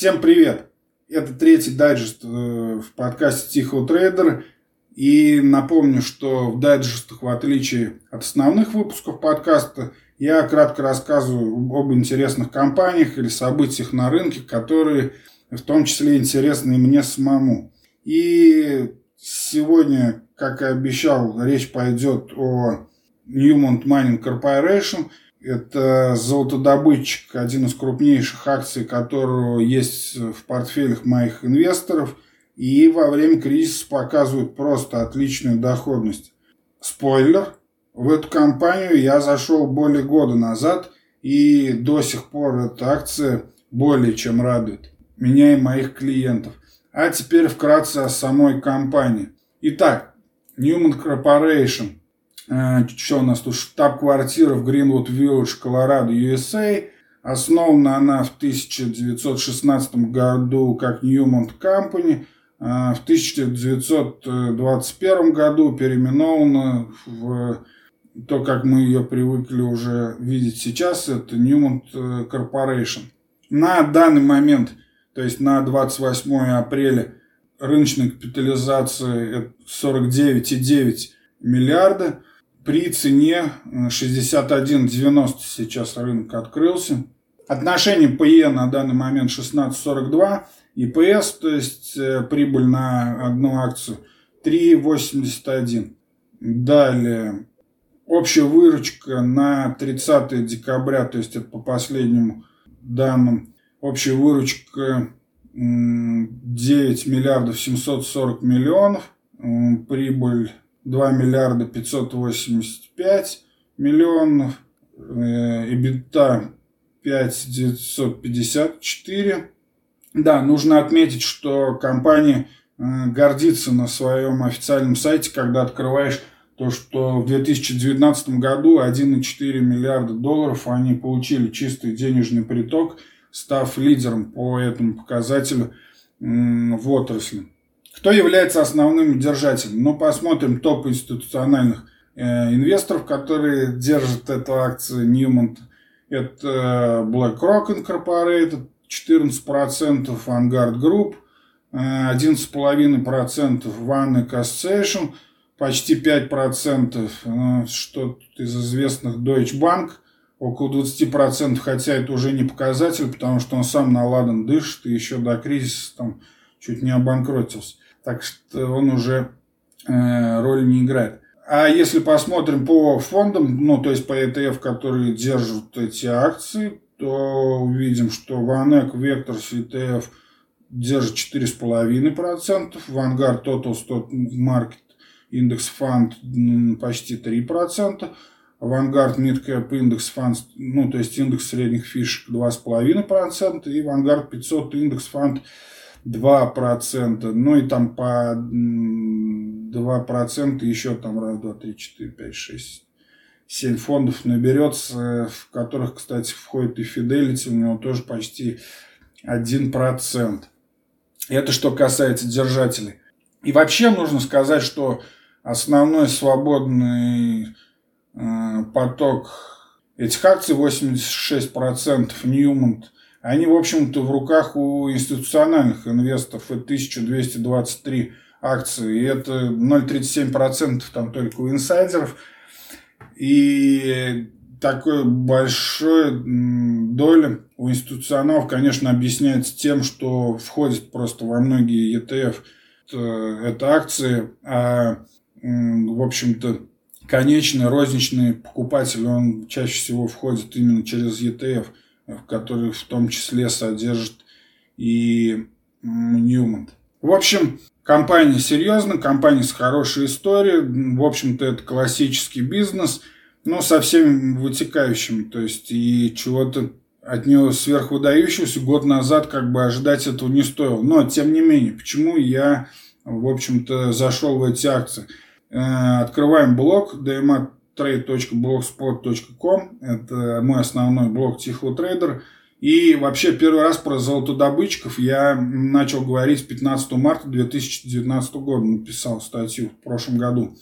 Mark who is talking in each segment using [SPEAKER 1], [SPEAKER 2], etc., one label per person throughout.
[SPEAKER 1] Всем привет! Это третий дайджест э, в подкасте Тихого Трейдера. И напомню, что в дайджестах, в отличие от основных выпусков подкаста, я кратко рассказываю об интересных компаниях или событиях на рынке, которые в том числе интересны и мне самому. И сегодня, как и обещал, речь пойдет о Newmont Mining Corporation – это золотодобытчик, один из крупнейших акций, которого есть в портфелях моих инвесторов. И во время кризиса показывают просто отличную доходность. Спойлер, в эту компанию я зашел более года назад, и до сих пор эта акция более чем радует меня и моих клиентов. А теперь вкратце о самой компании. Итак, Newman Corporation – что у нас тут? Штаб-квартира в Гринвуд Виллидж, Колорадо, USA. Основана она в 1916 году как Newmont Company. А в 1921 году переименована в то, как мы ее привыкли уже видеть сейчас, это Newmont э, Corporation. На данный момент, то есть на 28 апреля, рыночная капитализация 49,9 миллиарда при цене 61,90 э, сейчас рынок открылся. Отношение PE на данный момент 16,42 и то есть э, прибыль на одну акцию 3,81. Далее, общая выручка на 30 декабря, то есть это по последним данным, общая выручка 9 миллиардов 740 миллионов, прибыль 2 миллиарда 585 миллионов, EBITDA 5 954. Да, нужно отметить, что компания э, гордится на своем официальном сайте, когда открываешь то, что в 2019 году 1,4 миллиарда долларов они получили чистый денежный приток, став лидером по этому показателю в отрасли. Кто является основным держателем? Ну, посмотрим топ институциональных э, инвесторов, которые держат эту акцию Newmont. Это BlackRock Incorporated, 14% Vanguard Group, 11,5% One Association, почти 5% э, что из известных Deutsche Bank, около 20%, хотя это уже не показатель, потому что он сам наладан дышит и еще до кризиса там чуть не обанкротился так что он уже э, роли не играет. А если посмотрим по фондам, ну, то есть по ETF, которые держат эти акции, то увидим, что VanEck Vectors ETF держит 4,5%, Vanguard Total Stock Market Index Fund почти 3%, Vanguard Midcap Index Fund, ну, то есть индекс средних фишек 2,5%, и Vanguard 500 Index Fund 2%, ну и там по 2% еще там раз, два, три, четыре, пять, шесть, семь фондов наберется, в которых, кстати, входит и Fidelity, у него тоже почти 1%. Это что касается держателей. И вообще нужно сказать, что основной свободный э, поток этих акций 86% Newmont – они, в общем-то, в руках у институциональных инвесторов. Это 1223 акции. И это 0,37% там только у инсайдеров. И такой большой доля у институционалов, конечно, объясняется тем, что входит просто во многие ETF это акции, а, в общем-то, конечный розничный покупатель, он чаще всего входит именно через ETF – который в том числе содержит и Ньюмонт. В общем, компания серьезная, компания с хорошей историей. В общем-то, это классический бизнес, но со всеми вытекающими. То есть, и чего-то от него сверхвыдающегося год назад как бы ожидать этого не стоило. Но, тем не менее, почему я, в общем-то, зашел в эти акции? Э, открываем блог DMA trade.blogspot.com. Это мой основной блог Тихого трейдер. И вообще первый раз про золотодобытчиков я начал говорить 15 марта 2019 года. Написал статью в прошлом году.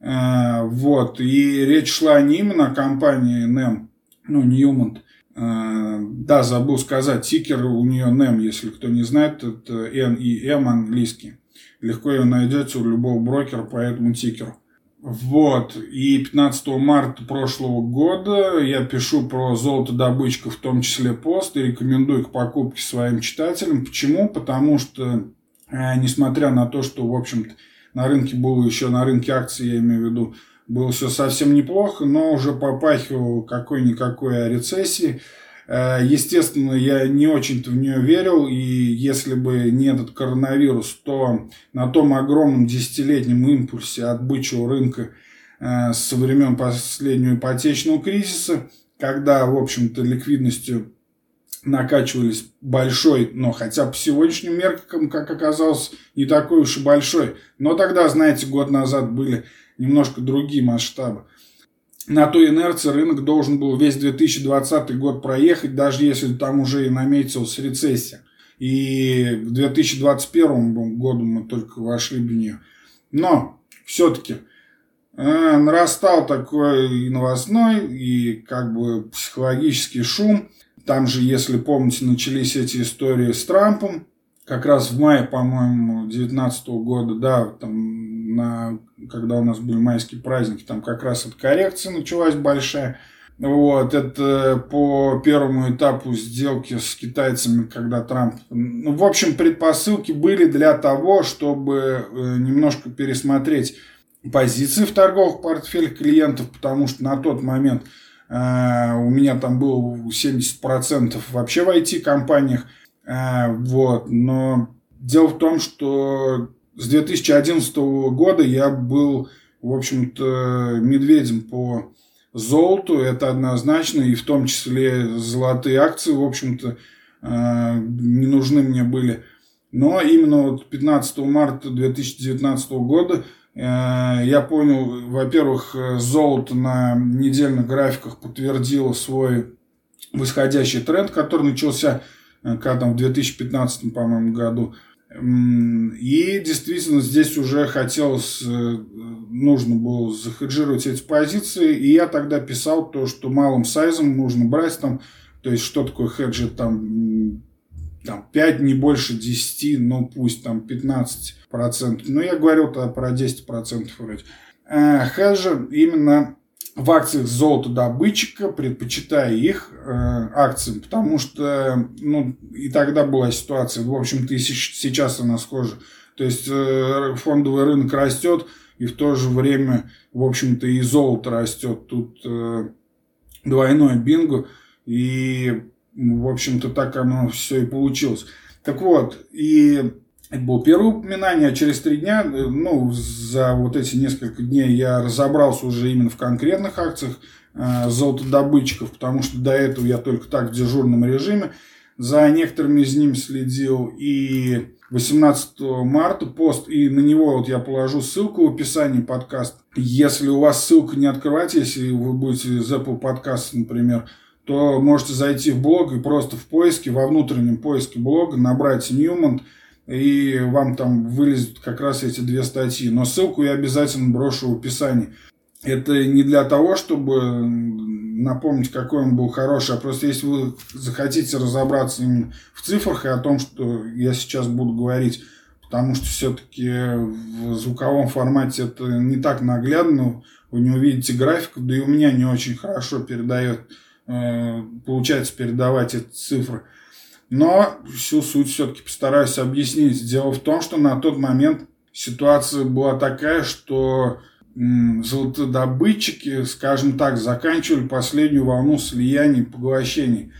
[SPEAKER 1] Э, вот. И речь шла не именно о компании NEM, ну, Newmont, Да, забыл сказать, тикер у нее NEM, если кто не знает, это N и M английский. Легко ее найдете у любого брокера по этому тикеру. Вот, и 15 марта прошлого года я пишу про золотодобычку, в том числе пост, и рекомендую к покупке своим читателям. Почему? Потому что, э, несмотря на то, что, в общем-то, на рынке было еще, на рынке акций, я имею в виду, было все совсем неплохо, но уже попахивал какой-никакой рецессии. Э, естественно, я не очень-то в нее верил, и если бы не этот коронавирус, то на том огромном десятилетнем импульсе от бычьего рынка э, со времен последнего ипотечного кризиса, когда, в общем-то, ликвидностью накачивались большой, но хотя по сегодняшним меркам, как оказалось, не такой уж и большой. Но тогда, знаете, год назад были немножко другие масштабы на той инерции рынок должен был весь 2020 год проехать, даже если там уже и наметилась рецессия. И к 2021 году мы только вошли в нее. Но все-таки э, нарастал такой и новостной, и как бы психологический шум. Там же, если помните, начались эти истории с Трампом. Как раз в мае, по-моему, 2019 года, да, там на, когда у нас были майские праздники, там как раз эта коррекция началась большая. Вот, это по первому этапу сделки с китайцами, когда Трамп... Ну, в общем, предпосылки были для того, чтобы э, немножко пересмотреть позиции в торговых портфелях клиентов, потому что на тот момент э, у меня там было 70% вообще в IT-компаниях. Э, вот, но дело в том, что с 2011 года я был, в общем-то, медведем по золоту, это однозначно, и в том числе золотые акции, в общем-то, э, не нужны мне были. Но именно вот 15 марта 2019 года э, я понял, во-первых, золото на недельных графиках подтвердило свой восходящий тренд, который начался когда там в 2015, по-моему, году. И действительно здесь уже хотелось, э, нужно было захеджировать эти позиции. И я тогда писал то, что малым сайзом нужно брать там, то есть что такое хеджи там, там 5, не больше 10, ну пусть там 15%. Но я говорил тогда про 10% вроде. Э, хеджи именно в акциях золотодобытчика, предпочитая их э, акциям, потому что, ну, и тогда была ситуация, в общем-то, и сейчас она схожа. То есть э, фондовый рынок растет, и в то же время, в общем-то, и золото растет. Тут э, двойное бинго, и, в общем-то, так оно все и получилось. Так вот, и было первое упоминание, а через три дня, э, ну, за вот эти несколько дней я разобрался уже именно в конкретных акциях э, золотодобытчиков, потому что до этого я только так в дежурном режиме. За некоторыми из них следил и 18 марта пост, и на него вот я положу ссылку в описании подкаста. Если у вас ссылка не открывать, если вы будете из Apple Podcast, например, то можете зайти в блог и просто в поиске, во внутреннем поиске блога набрать Newman – и вам там вылезут как раз эти две статьи. Но ссылку я обязательно брошу в описании. Это не для того, чтобы напомнить, какой он был хороший, а просто если вы захотите разобраться именно в цифрах и о том, что я сейчас буду говорить, потому что все-таки в звуковом формате это не так наглядно, вы не увидите графиков, да и у меня не очень хорошо передает, э, получается передавать эти цифры. Но всю суть все-таки постараюсь объяснить. Дело в том, что на тот момент ситуация была такая, что золотодобытчики, скажем так, заканчивали последнюю волну слияний и поглощений.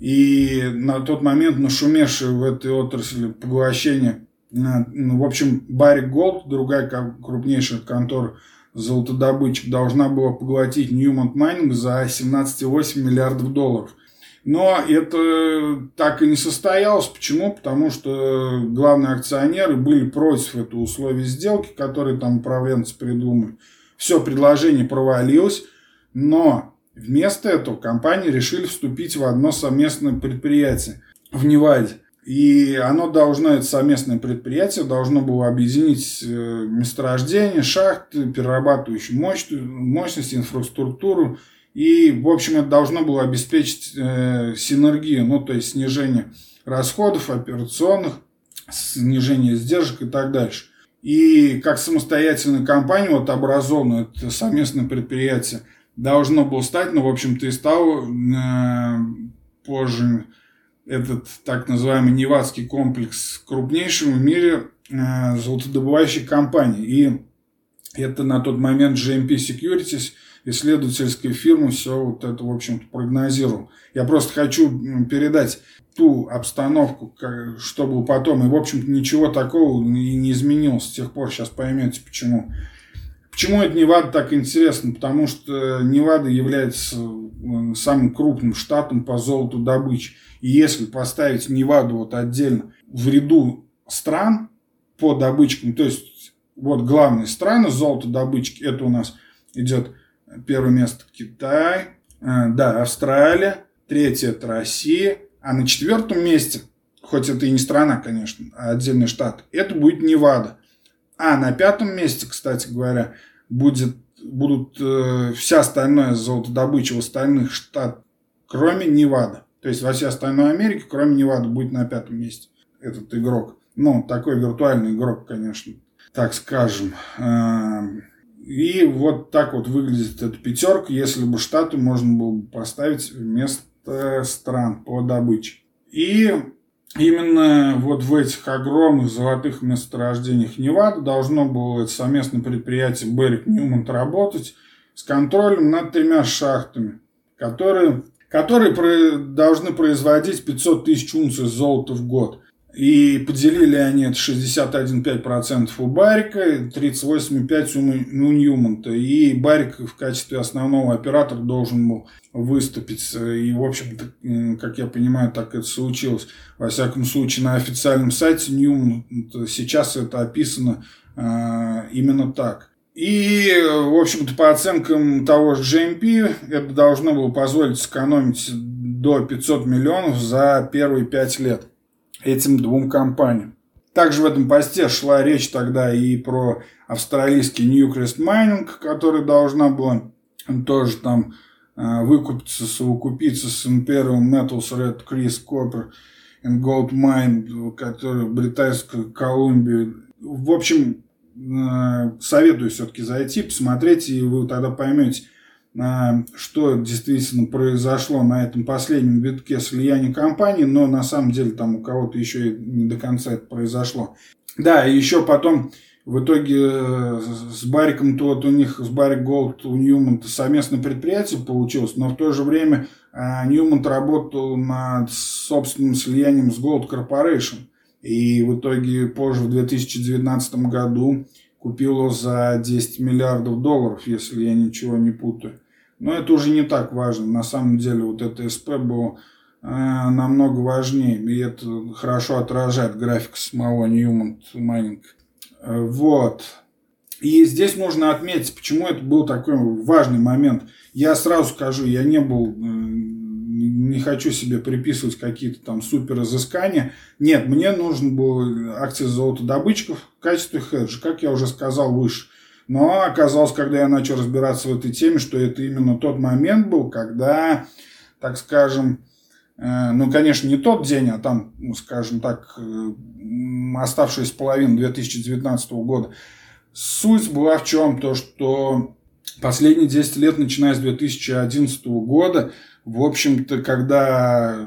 [SPEAKER 1] И на тот момент нашумевшие в этой отрасли поглощения, ну, в общем, Барри Голд, другая крупнейшая контора золотодобытчик, должна была поглотить Ньюмонт Майнинг за 17,8 миллиардов долларов. Но это так и не состоялось. Почему? Потому что главные акционеры были против этого условия сделки, которые там управленцы придумали. Все, предложение провалилось, но вместо этого компании решили вступить в одно совместное предприятие в Неваде. И оно должно, это совместное предприятие, должно было объединить э, месторождение, шахты, перерабатывающую мощь, мощность, инфраструктуру И, в общем, это должно было обеспечить э, синергию, ну, то есть снижение расходов операционных, снижение издержек и так дальше. И как самостоятельная компания, вот образованная, это совместное предприятие, должно было стать, ну, в общем-то, и стало э, позже этот так называемый Невадский комплекс крупнейшим в мире э, золотодобывающей компанией. И это на тот момент GMP Securities, исследовательская фирма, все вот это, в общем-то, прогнозировал. Я просто хочу передать ту обстановку, что было потом. И, в общем-то, ничего такого и не изменилось с тех пор. Сейчас поймете, почему. Почему это Невада так интересно? Потому что Невада является э, самым крупным штатом по золоту добычи. И если поставить Неваду вот отдельно в ряду стран по добычкам, то есть вот главные страны золотодобычки, это у нас идет первое место Китай, э, да, Австралия, третье это Россия, а на четвертом месте, хоть это и не страна, конечно, а отдельный штат, это будет Невада. А на пятом месте, кстати говоря, будет, будут э, вся остальная золотодобыча в остальных штатах, кроме Невада. То есть во всей остальной Америке, кроме Невада, будет на пятом месте этот игрок. Ну, такой виртуальный игрок, конечно, так скажем. Эм, и вот так вот выглядит эта пятерка, если бы штаты можно было бы поставить вместо стран по добыче. И именно вот в этих огромных золотых месторождениях Невада должно было это совместное предприятие Берик Ньюмонт работать с контролем над тремя шахтами, которые, которые должны производить 500 тысяч унций золота в год. И поделили они это 61,5% у Барика, 38,5% у Ньюмонта. И Барик в качестве основного оператора должен был выступить. И, в общем-то, как я понимаю, так это случилось. Во всяком случае, на официальном сайте Ньюмонта сейчас это описано э, именно так. И, в общем-то, по оценкам того же GMP, это должно было позволить сэкономить до 500 миллионов за первые 5 лет этим двум компаниям. Также в этом посте шла речь тогда и про австралийский Newcrest Mining, который должна была тоже там э, выкупиться, совокупиться с Imperial Metals, Red Chris Copper and Gold Mine, который британская Колумбия. В общем, э, советую все-таки зайти, посмотреть, и вы тогда поймете, что действительно произошло на этом последнем витке слияния компаний, но на самом деле там у кого-то еще и не до конца это произошло. Да, и еще потом в итоге э, с Бариком, то вот у них с Barrick Gold, у Ньюмонта совместное предприятие получилось, но в то же время э, Ньюмонт работал над собственным слиянием с Gold Corporation. И в итоге позже, в 2019 году, купил его за 10 миллиардов долларов, если я ничего не путаю. Но это уже не так важно. На самом деле вот это СП было э, намного важнее. И это хорошо отражает график самого Newmont Mining. Э, вот. И здесь можно отметить, почему это был такой важный момент. Я сразу скажу, я не был, э, не хочу себе приписывать какие-то там супер изыскания. Нет, мне нужен был акции золотодобытчиков в качестве хеджа, как я уже сказал выше. Но оказалось, когда я начал разбираться в этой теме, что это именно тот момент был, когда, так скажем, э, ну, конечно, не тот день, а там, ну, скажем так, э, оставшаяся половина 2019 года. Суть была в чем? То, что последние 10 лет, начиная с 2011 года, в общем-то, когда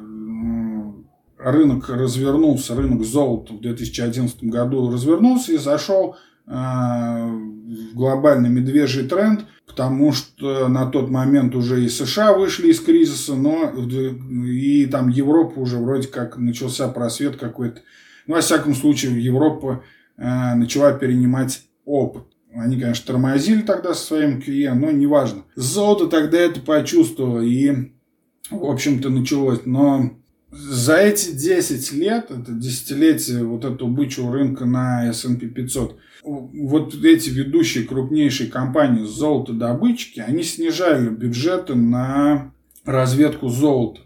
[SPEAKER 1] рынок развернулся, рынок золота в 2011 году развернулся и зашел Э, глобальный медвежий тренд, потому что на тот момент уже и США вышли из кризиса, но и там Европа уже вроде как начался просвет какой-то. Ну, во всяком случае, Европа э, начала перенимать опыт. Они, конечно, тормозили тогда со своим QE, но неважно. Золото тогда это почувствовало и, в общем-то, началось. Но за эти 10 лет, это десятилетие вот этого бычьего рынка на S&P 500, вот эти ведущие крупнейшие компании золотодобытчики, они снижали бюджеты на разведку золота.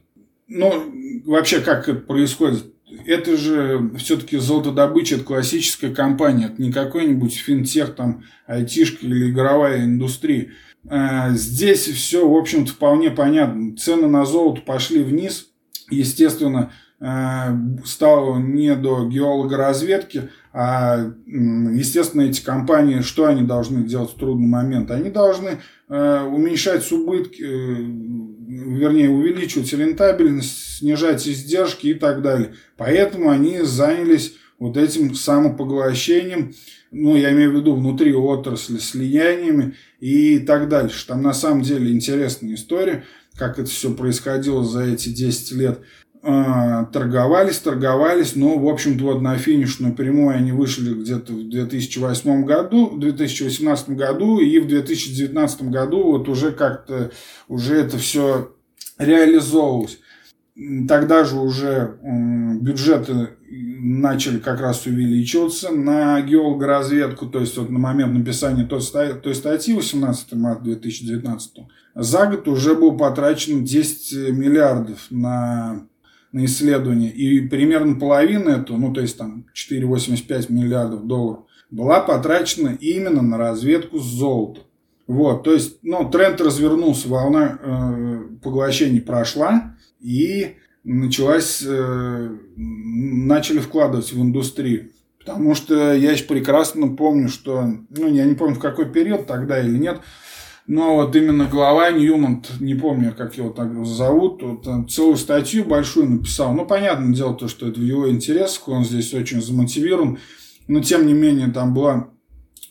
[SPEAKER 1] Ну, вообще, как это происходит? это же все-таки золотодобыча, это классическая компания, это не какой-нибудь финтех, там, айтишка или игровая индустрия. А, здесь все, в общем-то, вполне понятно. Цены на золото пошли вниз. Естественно, а, стало не до геологоразведки, а, естественно, эти компании, что они должны делать в трудный момент? Они должны а, уменьшать убытки, э, вернее, увеличивать рентабельность, снижать издержки и так далее. Поэтому они занялись вот этим самопоглощением, ну, я имею в виду внутри отрасли, слияниями и так дальше. Там на самом деле интересная история, как это все происходило за эти 10 лет. А, торговались, торговались, но, в общем-то, вот на финишную прямую они вышли где-то в 2008 году, в 2018 году, и в 2019 году вот уже как-то, уже это все реализовывалось. Тогда же уже бюджеты начали как раз увеличиваться на геологоразведку, то есть вот на момент написания той, той статьи 18 марта 2019 за год уже был потрачено 10 миллиардов на, на исследование. И примерно половина этого, ну то есть там 4,85 миллиардов долларов, была потрачена именно на разведку золота. Вот, то есть, ну, тренд развернулся, волна э, поглощений прошла, и началась, э, начали вкладывать в индустрию. Потому что я еще прекрасно помню, что, ну, я не помню, в какой период тогда или нет, но вот именно глава Ньюмонт, не помню, как его так зовут, вот, целую статью большую написал. Ну, понятное дело, то, что это в его интересах, он здесь очень замотивирован, но, тем не менее, там была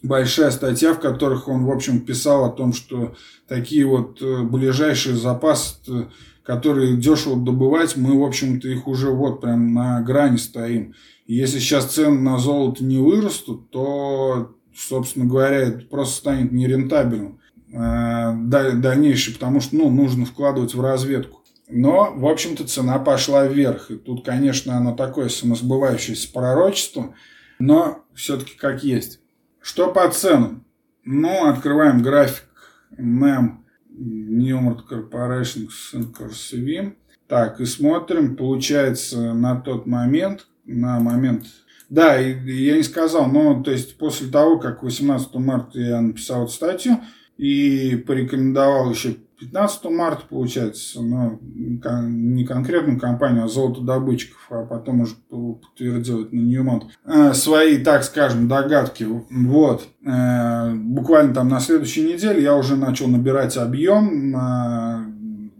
[SPEAKER 1] большая статья, в которых он, в общем, писал о том, что такие вот э, ближайшие запасы э, которые дешево добывать, мы, в общем-то, их уже вот прям на грани стоим. Если сейчас цены на золото не вырастут, то, собственно говоря, это просто станет нерентабельным э, дальнейшее, потому что ну, нужно вкладывать в разведку. Но, в общем-то, цена пошла вверх. И тут, конечно, оно такое самосбывающееся пророчество, но все-таки как есть. Что по ценам? Ну, открываем график NEM Newmont Corporation Sync Так, и смотрим, получается, на тот момент, на момент... Да, и, и я не сказал, но то есть после того, как 18 марта я написал эту статью и порекомендовал еще 15 марта, получается, но не конкретную компанию, а золотодобытчиков, а потом уже подтвердил это на Ньюмонт, э, свои, так скажем, догадки. Вот. Э, буквально там на следующей неделе я уже начал набирать объем на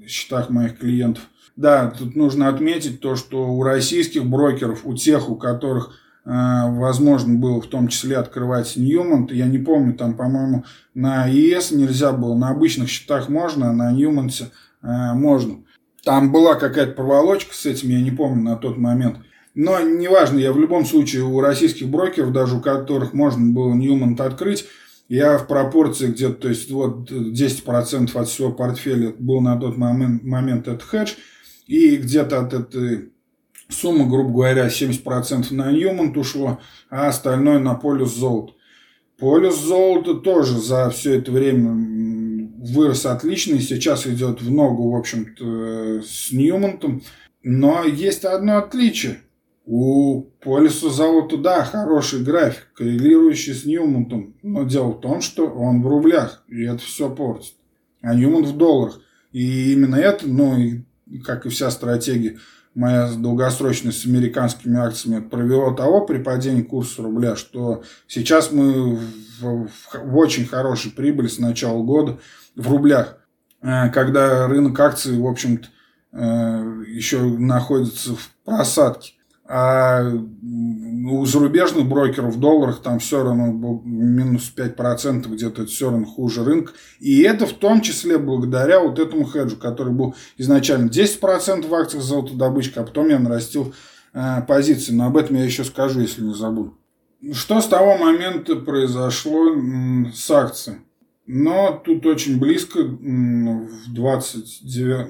[SPEAKER 1] счетах моих клиентов. Да, тут нужно отметить то, что у российских брокеров, у тех, у которых Э, возможно было в том числе открывать Ньюмонт. Я не помню, там, по-моему, на ЕС нельзя было, на обычных счетах можно, а на Ньюмонте э, можно. Там была какая-то проволочка с этим, я не помню на тот момент. Но неважно, я в любом случае у российских брокеров, даже у которых можно было Ньюмонт открыть, я в пропорции где-то, то есть вот 10% от всего портфеля был на тот момент, момент этот хедж, и где-то от этой Сумма, грубо говоря, 70% на Ньюмонт ушло, а остальное на полюс золота. Полюс золота тоже за все это время вырос отлично и сейчас идет в ногу, в общем-то, с Ньюмонтом. Но есть одно отличие. У полюса золота, да, хороший график, коррелирующий с Ньюмонтом. Но дело в том, что он в рублях, и это все портит. А Ньюмонт в долларах. И именно это, ну, и, как и вся стратегия моя долгосрочность с американскими акциями провела того при падении курса рубля, что сейчас мы в, в, в очень хорошей прибыли с начала года в рублях, э, когда рынок акций, в общем-то, э, еще находится в просадке. А у зарубежных брокеров в долларах там все равно минус 5% где-то это все равно хуже рынка. И это в том числе благодаря вот этому хеджу, который был изначально 10% в акциях золотодобычка, а потом я нарастил э, позиции. Но об этом я еще скажу, если не забуду. Что с того момента произошло с акцией? Но тут очень близко, в 29,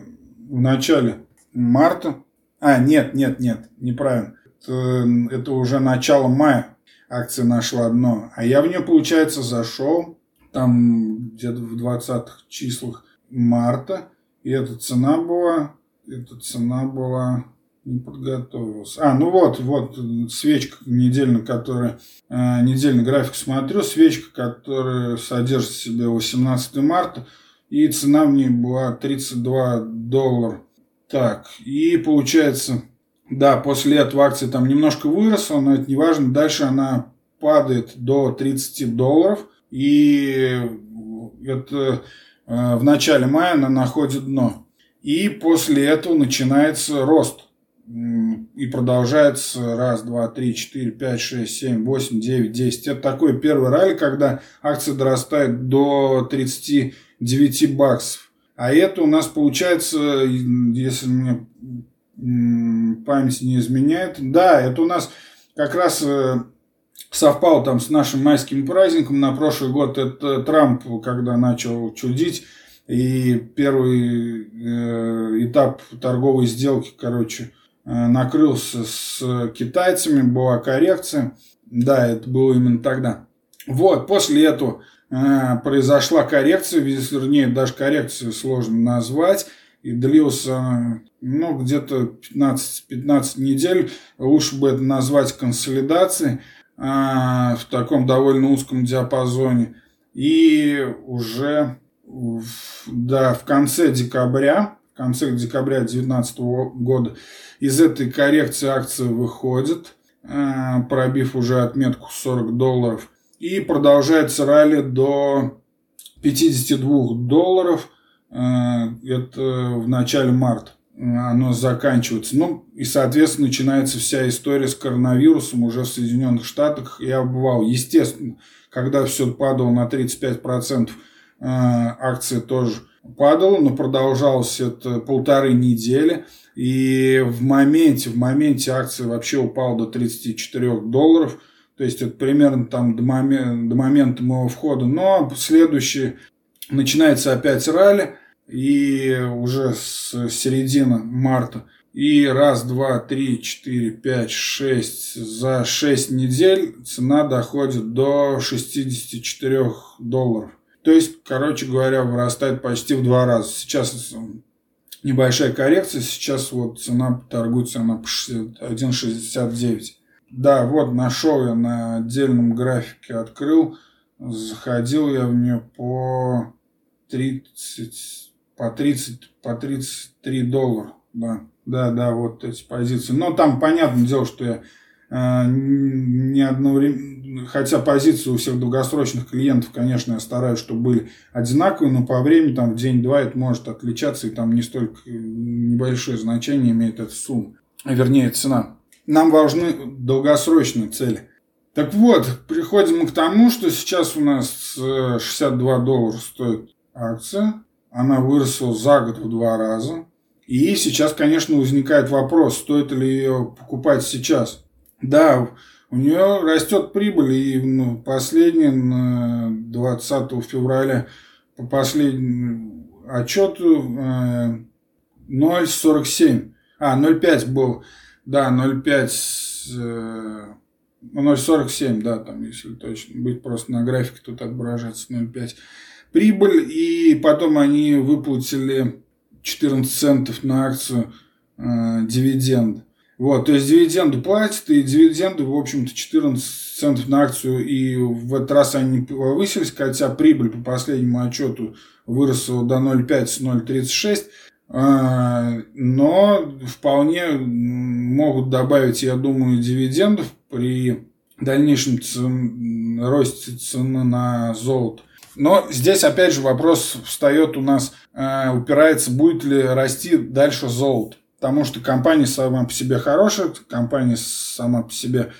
[SPEAKER 1] в начале марта а, нет, нет, нет, неправильно. Это, это уже начало мая акция нашла дно. А я в нее, получается, зашел там где-то в 20-х числах марта. И эта цена была, эта цена была Не подготовился. А, ну вот, вот свечка недельная, которая... Э, недельный график смотрю. Свечка, которая содержит в себе 18 марта. И цена в ней была 32 доллара. Так, и получается... Да, после этого акция там немножко выросла, но это не важно. Дальше она падает до 30 долларов. И это э, в начале мая она находит дно. И после этого начинается рост и продолжается раз, два, три, четыре, пять, шесть, семь, восемь, девять, десять. Это такой первый ралли, когда акция дорастает до 39 баксов. А это у нас получается, если мне память не изменяет, да, это у нас как раз э, совпал там с нашим майским праздником. На прошлый год это Трамп, когда начал чудить, и первый э, этап торговой сделки, короче, Э, накрылся с китайцами, была коррекция. Да, это было именно тогда. Вот, после этого э, произошла коррекция, вернее, даже коррекцию сложно назвать, и длился, ну, где-то 15, 15 недель, лучше бы это назвать консолидацией э, в таком довольно узком диапазоне. И уже, в, да, в конце декабря, в конце декабря 2019 года из этой коррекции акции выходит, э, пробив уже отметку 40 долларов. И продолжается ралли до 52 долларов. Э, это в начале марта оно заканчивается. Ну, и, соответственно, начинается вся история с коронавирусом уже в Соединенных Штатах. Я бывал, естественно, когда все падало на 35%, э, акции тоже падала, но продолжалось это полторы недели. И в моменте, в моменте акция вообще упала до 34 долларов. То есть это примерно там до момента, до момента моего входа. Но следующий начинается опять ралли. И уже с середины марта. И раз, два, три, четыре, пять, шесть. За шесть недель цена доходит до 64 долларов. То есть, короче говоря, вырастает почти в два раза. Сейчас небольшая коррекция. Сейчас вот цена торгуется она по 1,69. Да, вот нашел я на отдельном графике, открыл. Заходил я в нее по 30, по 30, по 33 доллара. Да, да, да, вот эти позиции. Но там понятное дело, что я э, не одновременно хотя позиции у всех долгосрочных клиентов, конечно, я стараюсь, чтобы были одинаковые, но по времени, там, в день-два это может отличаться, и там не столько э, небольшое значение имеет эта сумма, вернее цена. Нам важны долгосрочные цели. Так вот, приходим мы к тому, что сейчас у нас 62 э, доллара стоит акция, она выросла за год в два раза. И сейчас, конечно, возникает вопрос, стоит ли ее покупать сейчас. Да, у нее растет прибыль, и ну, последний на 20 февраля по последнему отчету 0,47. Э, а, 0,5 был, да, 0,5, 0,47, да, там, если точно. Быть, просто на графике тут отображается 0,5 прибыль, и потом они выплатили 14 центов на акцию э, дивиденд. Вот, то есть дивиденды платят, и дивиденды, в общем-то, 14 центов на акцию, и в этот раз они повысились, хотя прибыль по последнему отчету выросла до 0,5 с 0,36, а, но вполне могут добавить, я думаю, дивидендов при дальнейшем росте цены на золото. Но здесь опять же вопрос встает у нас, а, упирается, будет ли расти дальше золото. Потому что компания сама по себе хорошая, компания сама по себе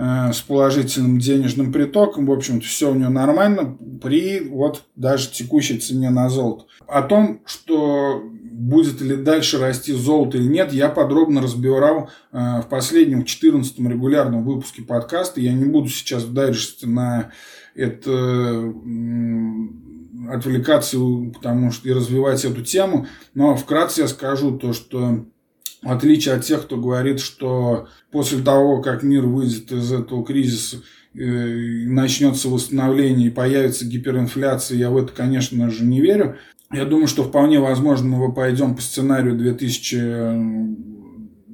[SPEAKER 1] с положительным денежным притоком, в общем-то, все у нее нормально при вот даже текущей цене на золото. О том, что будет ли дальше расти золото или нет, я подробно разбирал э, в последнем 14 регулярном выпуске подкаста. Я не буду сейчас дайджесте на это э, отвлекаться, потому что и развивать эту тему, но вкратце я скажу то, что в отличие от тех, кто говорит, что после того, как мир выйдет из этого кризиса, э, начнется восстановление и появится гиперинфляция, я в это, конечно же, не верю. Я думаю, что вполне возможно мы пойдем по сценарию 2000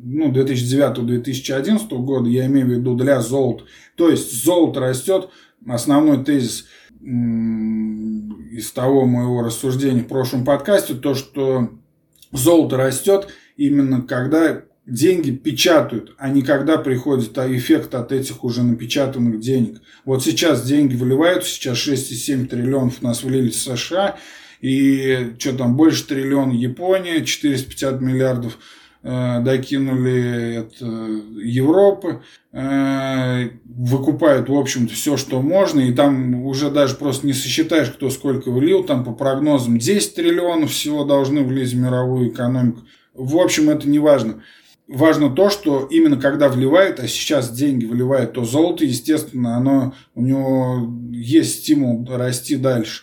[SPEAKER 1] ну, 2009-2011 года, я имею в виду для золота. То есть золото растет, основной тезис из того моего рассуждения в прошлом подкасте, то, что золото растет именно когда деньги печатают, а не когда приходит эффект от этих уже напечатанных денег. Вот сейчас деньги выливаются, сейчас 6,7 триллионов у нас влились в США, и что там, больше триллиона Япония, 450 миллиардов э, докинули от э, Европы, э, выкупают, в общем-то, все, что можно, и там уже даже просто не сосчитаешь, кто сколько влил, там по прогнозам 10 триллионов всего должны влить в мировую экономику. В общем, это не важно важно то, что именно когда вливает, а сейчас деньги вливает, то золото, естественно, оно, у него есть стимул расти дальше.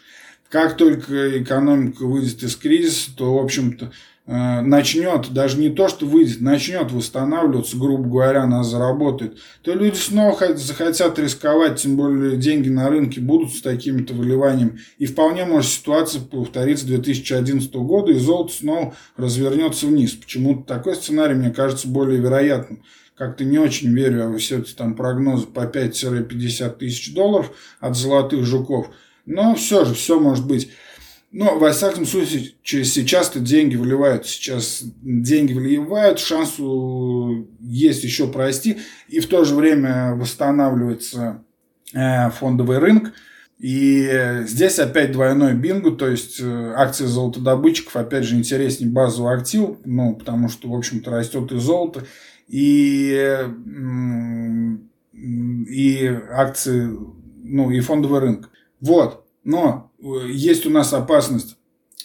[SPEAKER 1] Как только экономика выйдет из кризиса, то, в общем-то, начнет, даже не то, что выйдет, начнет восстанавливаться, грубо говоря, она заработает, то люди снова захотят рисковать, тем более деньги на рынке будут с такими-то выливаниями. И вполне может ситуация повториться 2011 года, и золото снова развернется вниз. Почему-то такой сценарий, мне кажется, более вероятным. Как-то не очень верю во все эти там прогнозы по 5-50 тысяч долларов от золотых жуков. Но все же, все может быть. Но, во всяком случае, через сейчас-то деньги выливают. Сейчас деньги выливают, шанс есть еще прости. И в то же время восстанавливается э, фондовый рынок. И здесь опять двойной бинго, то есть э, акции золотодобытчиков, опять же, интереснее базового актива, ну, потому что, в общем-то, растет и золото, и, и акции, ну, и фондовый рынок. Вот. Но э, есть у нас опасность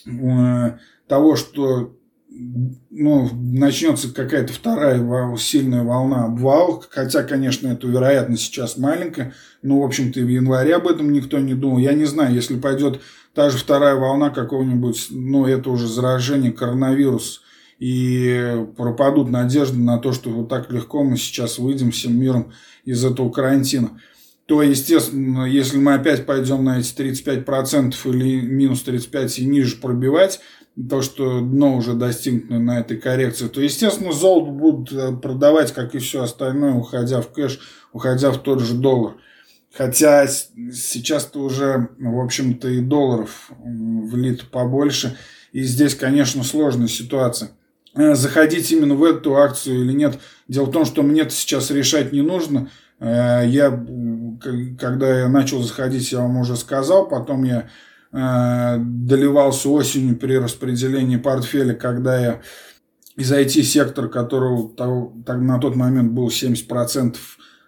[SPEAKER 1] э, того, что ну, начнется какая-то вторая сильная волна обвала, хотя, конечно, эта вероятность сейчас маленькая, но, в общем-то, в январе об этом никто не думал. Я не знаю, если пойдет та же вторая волна какого-нибудь, ну, это уже заражение коронавирус, и пропадут надежды на то, что вот так легко мы сейчас выйдем всем миром из этого карантина то, естественно, если мы опять пойдем на эти 35% или минус 35% и ниже пробивать, то, что дно уже достигнуто на этой коррекции, то, естественно, золото будут э, продавать, как и все остальное, уходя в кэш, уходя в тот же доллар. Хотя сейчас-то уже, в общем-то, и долларов влито побольше. И здесь, конечно, сложная ситуация. Э, заходить именно в эту акцию или нет. Дело в том, что мне-то сейчас решать не нужно. Э, я, когда я начал заходить, я вам уже сказал, потом я э, доливался осенью при распределении портфеля, когда я из IT-сектора, которого на тот момент был 70%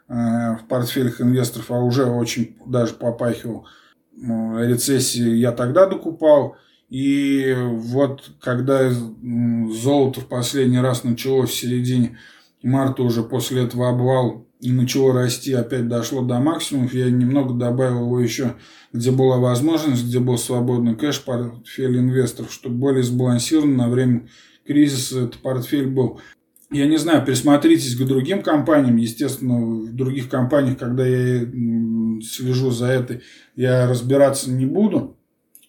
[SPEAKER 1] в портфелях инвесторов, а уже очень даже попахивал рецессии, я тогда докупал. И вот когда золото в последний раз начало в середине марта уже после этого обвал и начало расти, опять дошло до максимумов, я немного добавил его еще, где была возможность, где был свободный кэш, портфель инвесторов, чтобы более сбалансированно на время кризиса этот портфель был. Я не знаю, присмотритесь к другим компаниям. Естественно, в других компаниях, когда я слежу за этой, я разбираться не буду.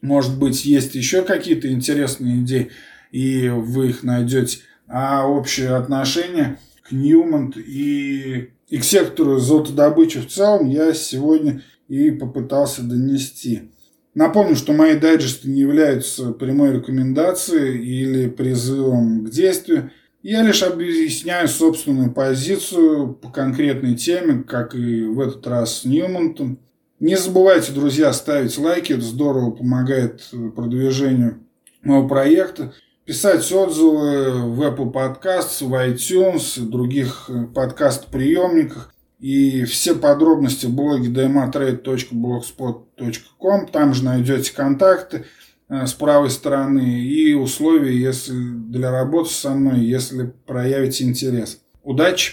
[SPEAKER 1] Может быть, есть еще какие-то интересные идеи, и вы их найдете. А общее отношение к Ньюмонт и, и к сектору золотодобычи в целом я сегодня и попытался донести. Напомню, что мои дайджесты не являются прямой рекомендацией или призывом к действию. Я лишь объясняю собственную позицию по конкретной теме, как и в этот раз с Ньюмонтом. Не забывайте, друзья, ставить лайки, это здорово помогает продвижению моего проекта. Писать отзывы в Apple Podcasts, в iTunes, других э, подкаст-приемниках. И все подробности в блоге dmatrade.blogspot.com. Там же найдете контакты э, с правой стороны и условия если для работы со мной, если проявите интерес. Удачи!